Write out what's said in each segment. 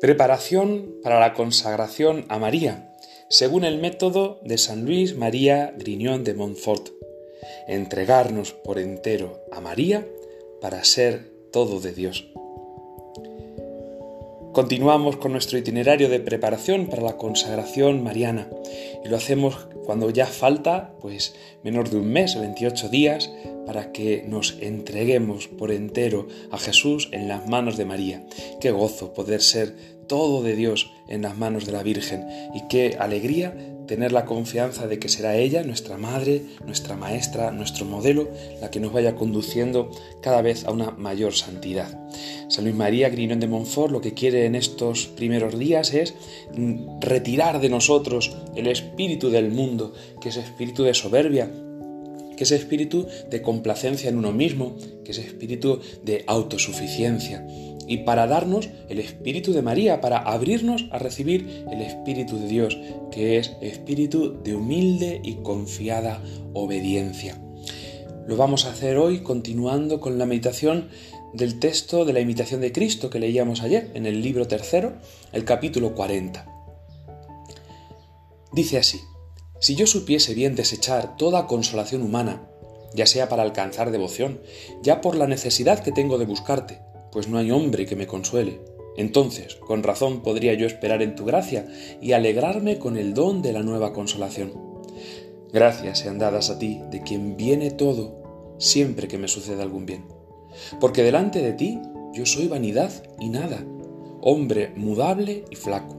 Preparación para la consagración a María, según el método de San Luis María Griñón de Montfort. Entregarnos por entero a María para ser todo de Dios. Continuamos con nuestro itinerario de preparación para la consagración mariana y lo hacemos cuando ya falta pues menos de un mes, 28 días, para que nos entreguemos por entero a Jesús en las manos de María. Qué gozo poder ser todo de Dios en las manos de la Virgen y qué alegría tener la confianza de que será ella, nuestra madre, nuestra maestra, nuestro modelo, la que nos vaya conduciendo cada vez a una mayor santidad. San Luis María Griñón de Montfort lo que quiere en estos primeros días es mm, retirar de nosotros el espíritu del mundo, que es espíritu de soberbia, que es espíritu de complacencia en uno mismo, que es espíritu de autosuficiencia y para darnos el Espíritu de María, para abrirnos a recibir el Espíritu de Dios, que es espíritu de humilde y confiada obediencia. Lo vamos a hacer hoy continuando con la meditación del texto de la imitación de Cristo que leíamos ayer en el libro tercero, el capítulo 40. Dice así, si yo supiese bien desechar toda consolación humana, ya sea para alcanzar devoción, ya por la necesidad que tengo de buscarte, pues no hay hombre que me consuele. Entonces, con razón podría yo esperar en tu gracia y alegrarme con el don de la nueva consolación. Gracias sean dadas a ti, de quien viene todo, siempre que me suceda algún bien. Porque delante de ti yo soy vanidad y nada, hombre mudable y flaco.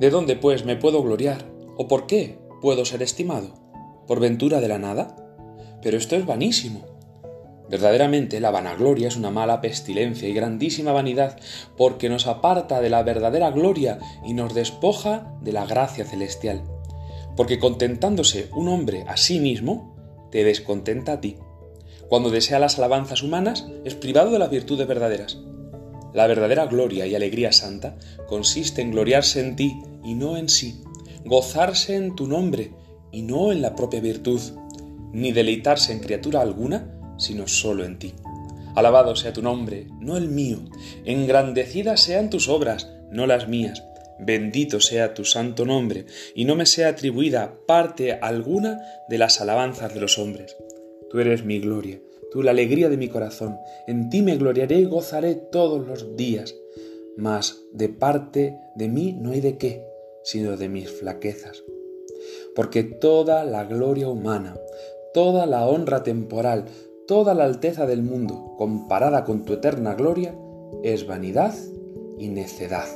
¿De dónde, pues, me puedo gloriar? ¿O por qué puedo ser estimado? ¿Por ventura de la nada? Pero esto es vanísimo Verdaderamente la vanagloria es una mala pestilencia y grandísima vanidad porque nos aparta de la verdadera gloria y nos despoja de la gracia celestial. Porque contentándose un hombre a sí mismo, te descontenta a ti. Cuando desea las alabanzas humanas, es privado de las virtudes verdaderas. La verdadera gloria y alegría santa consiste en gloriarse en ti y no en sí, gozarse en tu nombre y no en la propia virtud, ni deleitarse en criatura alguna, sino solo en ti. Alabado sea tu nombre, no el mío. Engrandecidas sean tus obras, no las mías. Bendito sea tu santo nombre, y no me sea atribuida parte alguna de las alabanzas de los hombres. Tú eres mi gloria, tú la alegría de mi corazón. En ti me gloriaré y gozaré todos los días. Mas de parte de mí no hay de qué, sino de mis flaquezas. Porque toda la gloria humana, toda la honra temporal, toda la alteza del mundo, comparada con tu eterna gloria, es vanidad y necedad.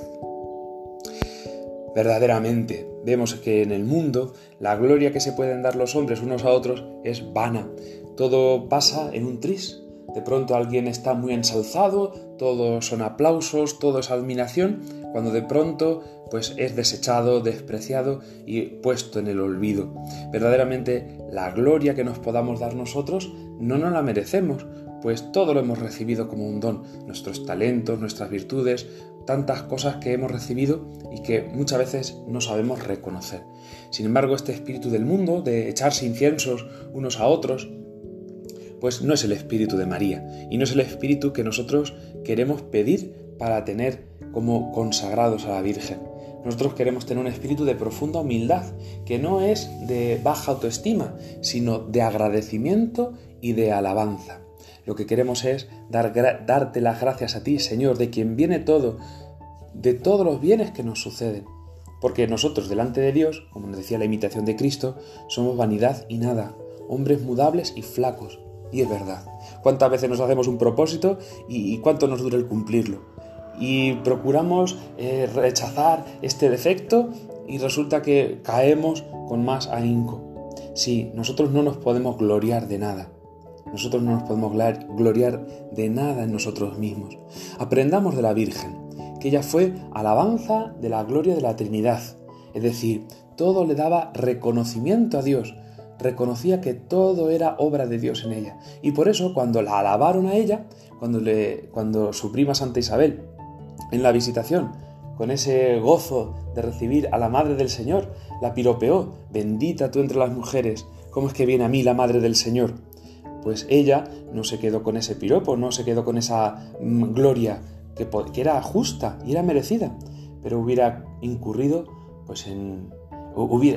Verdaderamente, vemos que en el mundo la gloria que se pueden dar los hombres unos a otros es vana. Todo pasa en un tris. De pronto alguien está muy ensalzado, todos son aplausos, todo es admiración, cuando de pronto pues es desechado, despreciado y puesto en el olvido. Verdaderamente la gloria que nos podamos dar nosotros no nos la merecemos, pues todo lo hemos recibido como un don, nuestros talentos, nuestras virtudes, tantas cosas que hemos recibido y que muchas veces no sabemos reconocer. Sin embargo, este espíritu del mundo, de echarse inciensos unos a otros, pues no es el espíritu de María y no es el espíritu que nosotros queremos pedir para tener como consagrados a la Virgen. Nosotros queremos tener un espíritu de profunda humildad, que no es de baja autoestima, sino de agradecimiento y de alabanza. Lo que queremos es dar, darte las gracias a ti, Señor, de quien viene todo, de todos los bienes que nos suceden. Porque nosotros delante de Dios, como nos decía la imitación de Cristo, somos vanidad y nada, hombres mudables y flacos. Y es verdad. ¿Cuántas veces nos hacemos un propósito y, y cuánto nos dura el cumplirlo? Y procuramos eh, rechazar este defecto y resulta que caemos con más ahínco. Sí, nosotros no nos podemos gloriar de nada. Nosotros no nos podemos gloriar de nada en nosotros mismos. Aprendamos de la Virgen, que ella fue alabanza de la gloria de la Trinidad. Es decir, todo le daba reconocimiento a Dios, reconocía que todo era obra de Dios en ella. Y por eso cuando la alabaron a ella, cuando, le, cuando su prima Santa Isabel en la visitación, con ese gozo de recibir a la Madre del Señor, la piropeó, bendita tú entre las mujeres, ¿cómo es que viene a mí la Madre del Señor? Pues ella no se quedó con ese piropo, no se quedó con esa mm, gloria, que, era justa y era merecida, pero hubiera incurrido pues en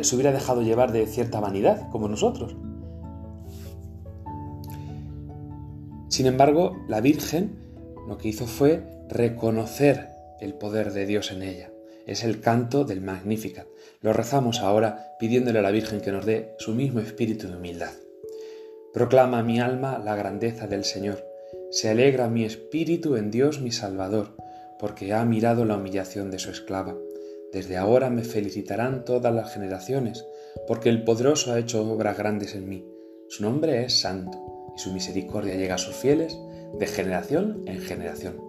se hubiera dejado llevar de cierta vanidad como nosotros. Sin embargo, la Virgen lo que hizo fue reconocer el poder de Dios en ella. Es el canto del Magnificat. Lo rezamos ahora pidiéndole a la Virgen que nos dé su mismo espíritu de humildad. Proclama mi alma la grandeza del Señor. Se alegra mi espíritu en Dios mi Salvador, porque ha mirado la humillación de su esclava. Desde ahora me felicitarán todas las generaciones, porque el poderoso ha hecho obras grandes en mí. Su nombre es santo, y su misericordia llega a sus fieles de generación en generación.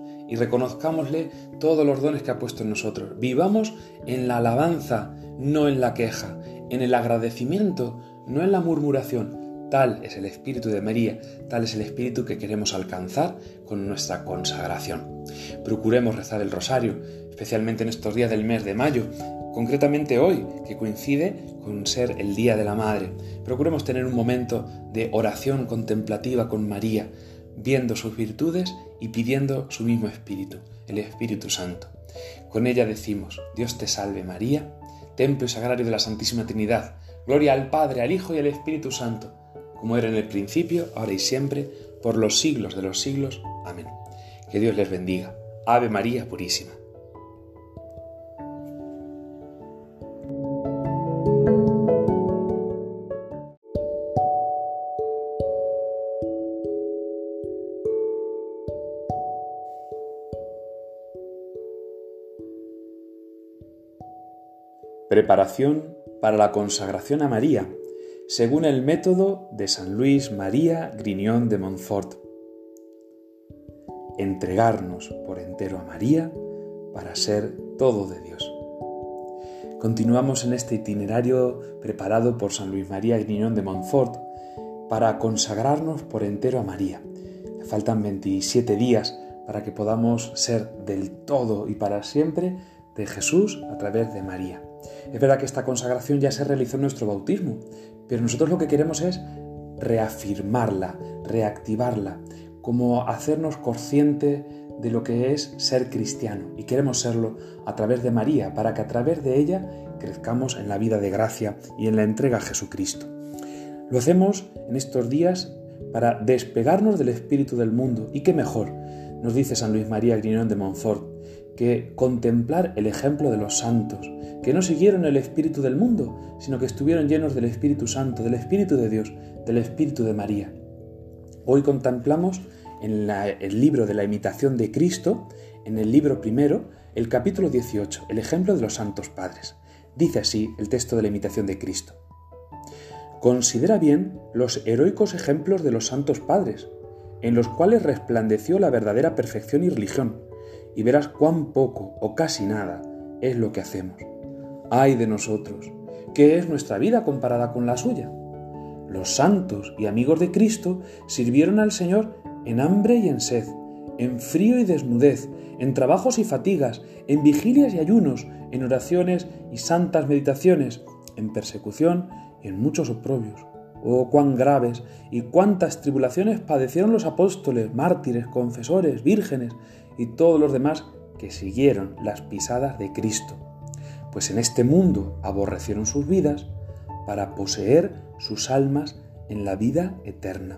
y reconozcámosle todos los dones que ha puesto en nosotros. Vivamos en la alabanza, no en la queja, en el agradecimiento, no en la murmuración. Tal es el espíritu de María, tal es el espíritu que queremos alcanzar con nuestra consagración. Procuremos rezar el rosario, especialmente en estos días del mes de mayo, concretamente hoy, que coincide con ser el Día de la Madre. Procuremos tener un momento de oración contemplativa con María, viendo sus virtudes y pidiendo su mismo Espíritu, el Espíritu Santo. Con ella decimos, Dios te salve María, templo y sagrario de la Santísima Trinidad, gloria al Padre, al Hijo y al Espíritu Santo, como era en el principio, ahora y siempre, por los siglos de los siglos. Amén. Que Dios les bendiga. Ave María Purísima. Preparación para la consagración a María, según el método de San Luis María Griñón de Montfort. Entregarnos por entero a María para ser todo de Dios. Continuamos en este itinerario preparado por San Luis María Griñón de Montfort para consagrarnos por entero a María. Faltan 27 días para que podamos ser del todo y para siempre de Jesús a través de María. Es verdad que esta consagración ya se realizó en nuestro bautismo, pero nosotros lo que queremos es reafirmarla, reactivarla, como hacernos consciente de lo que es ser cristiano. Y queremos serlo a través de María para que a través de ella crezcamos en la vida de gracia y en la entrega a Jesucristo. Lo hacemos en estos días para despegarnos del espíritu del mundo. Y qué mejor, nos dice San Luis María Griñón de Montfort, que contemplar el ejemplo de los santos, que no siguieron el espíritu del mundo, sino que estuvieron llenos del Espíritu Santo, del Espíritu de Dios, del Espíritu de María. Hoy contemplamos en el libro de la imitación de Cristo, en el libro primero, el capítulo 18, el ejemplo de los santos padres. Dice así el texto de la imitación de Cristo. Considera bien los heroicos ejemplos de los santos padres, en los cuales resplandeció la verdadera perfección y religión, y verás cuán poco o casi nada es lo que hacemos. Ay de nosotros, ¿qué es nuestra vida comparada con la suya? Los santos y amigos de Cristo sirvieron al Señor en hambre y en sed, en frío y desnudez, en trabajos y fatigas, en vigilias y ayunos, en oraciones y santas meditaciones, en persecución y en muchos oprobios. Oh, cuán graves y cuántas tribulaciones padecieron los apóstoles, mártires, confesores, vírgenes y todos los demás que siguieron las pisadas de Cristo, pues en este mundo aborrecieron sus vidas para poseer sus almas en la vida eterna.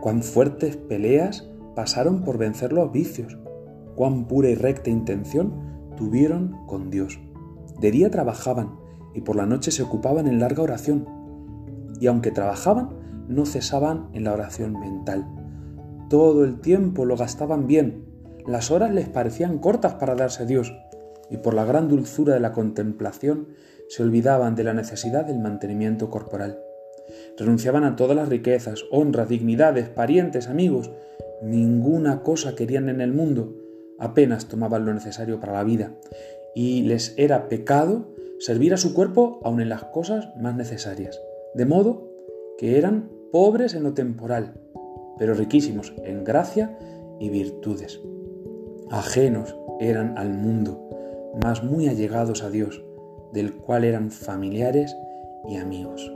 Cuán fuertes peleas pasaron por vencer los vicios, cuán pura y recta intención tuvieron con Dios. De día trabajaban y por la noche se ocupaban en larga oración, y aunque trabajaban, no cesaban en la oración mental. Todo el tiempo lo gastaban bien, las horas les parecían cortas para darse a Dios, y por la gran dulzura de la contemplación se olvidaban de la necesidad del mantenimiento corporal. Renunciaban a todas las riquezas, honras, dignidades, parientes, amigos. Ninguna cosa querían en el mundo. Apenas tomaban lo necesario para la vida. y les era pecado servir a su cuerpo aun en las cosas más necesarias, de modo que eran pobres en lo temporal, pero riquísimos en gracia y virtudes. Ajenos eran al mundo, mas muy allegados a Dios, del cual eran familiares y amigos.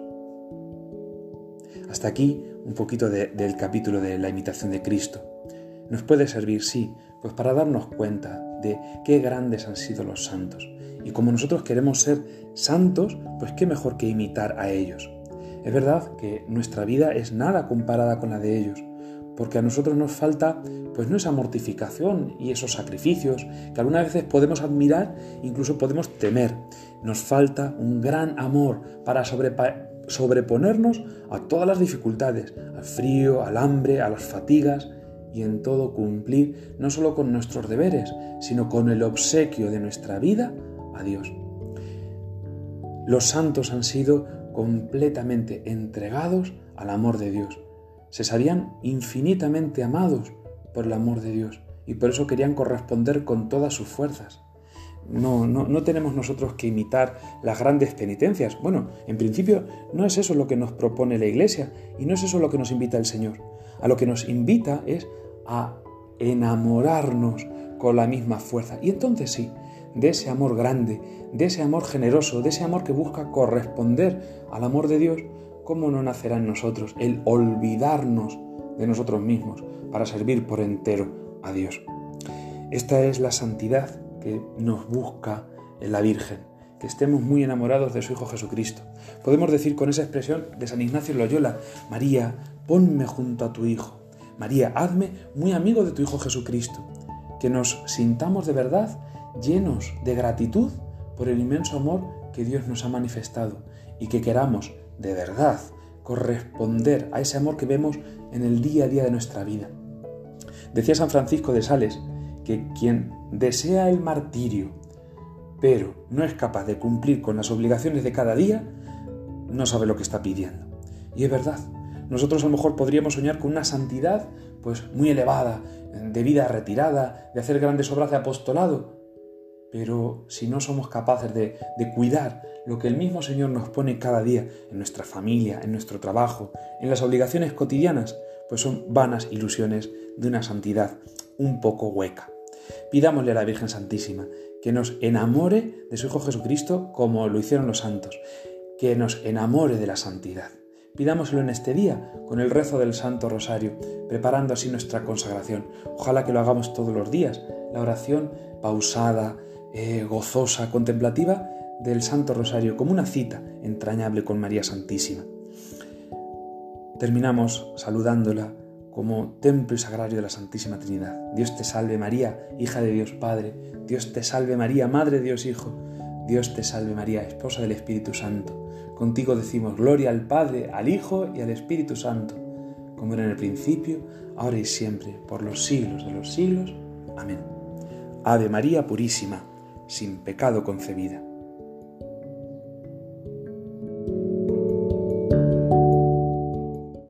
Hasta aquí un poquito del capítulo de la imitación de Cristo. Nos puede servir, sí, pues para darnos cuenta de qué grandes han sido los santos. Y como nosotros queremos ser santos, pues qué mejor que imitar a ellos. Es verdad que nuestra vida es nada comparada con la de ellos, porque a nosotros nos falta pues no esa mortificación y esos sacrificios que algunas veces podemos admirar, incluso podemos temer. Nos falta un gran amor para sobreponernos a todas las dificultades, al frío, al hambre, a las fatigas y en todo cumplir no solo con nuestros deberes, sino con el obsequio de nuestra vida a Dios. Los santos han sido completamente entregados al amor de Dios. Se sabían infinitamente amados por el amor de Dios y por eso querían corresponder con todas sus fuerzas. No, no, no, tenemos nosotros que imitar las grandes penitencias. Bueno, en principio no es eso lo que nos propone la Iglesia y no es eso lo que nos invita el Señor. A lo que nos invita es a enamorarnos con la misma fuerza. Y entonces sí, de ese amor grande, de ese amor generoso, de ese amor que busca corresponder al amor de Dios, ¿cómo no nacerá en nosotros el olvidarnos de nosotros mismos para servir por entero a Dios? Esta es la santidad que nos busca en la Virgen, que estemos muy enamorados de su Hijo Jesucristo. Podemos decir con esa expresión de San Ignacio Loyola, María, ponme junto a tu Hijo. María, hazme muy amigo de tu Hijo Jesucristo. Que nos sintamos de verdad llenos de gratitud por el inmenso amor que Dios nos ha manifestado y que queramos de verdad corresponder a ese amor que vemos en el día a día de nuestra vida. Decía San Francisco de Sales que quien desea el martirio, pero no es capaz de cumplir con las obligaciones de cada día, no sabe lo que está pidiendo. Y es verdad, nosotros a lo mejor podríamos soñar con una santidad pues muy elevada, de vida retirada, de hacer grandes obras de apostolado, pero si no somos capaces de, cuidar lo que el mismo Señor nos pone cada día en nuestra familia, en nuestro trabajo, en las obligaciones cotidianas, pues son vanas ilusiones de una santidad un poco hueca. Pidámosle a la Virgen Santísima que nos enamore de su Hijo Jesucristo como lo hicieron los santos, que nos enamore de la santidad. Pidámoslo en este día con el rezo del Santo Rosario, preparando así nuestra consagración. Ojalá que lo hagamos todos los días, la oración pausada, eh, gozosa, contemplativa del Santo Rosario, como una cita entrañable con María Santísima. Terminamos saludándola como templo y sagrario de la Santísima Trinidad. Dios te salve María, hija de Dios Padre. Dios te salve María, Madre de Dios Hijo. Dios te salve María, esposa del Espíritu Santo. Contigo decimos gloria al Padre, al Hijo y al Espíritu Santo, como era en el principio, ahora y siempre, por los siglos de los siglos. Amén. Ave María Purísima sin pecado concebida.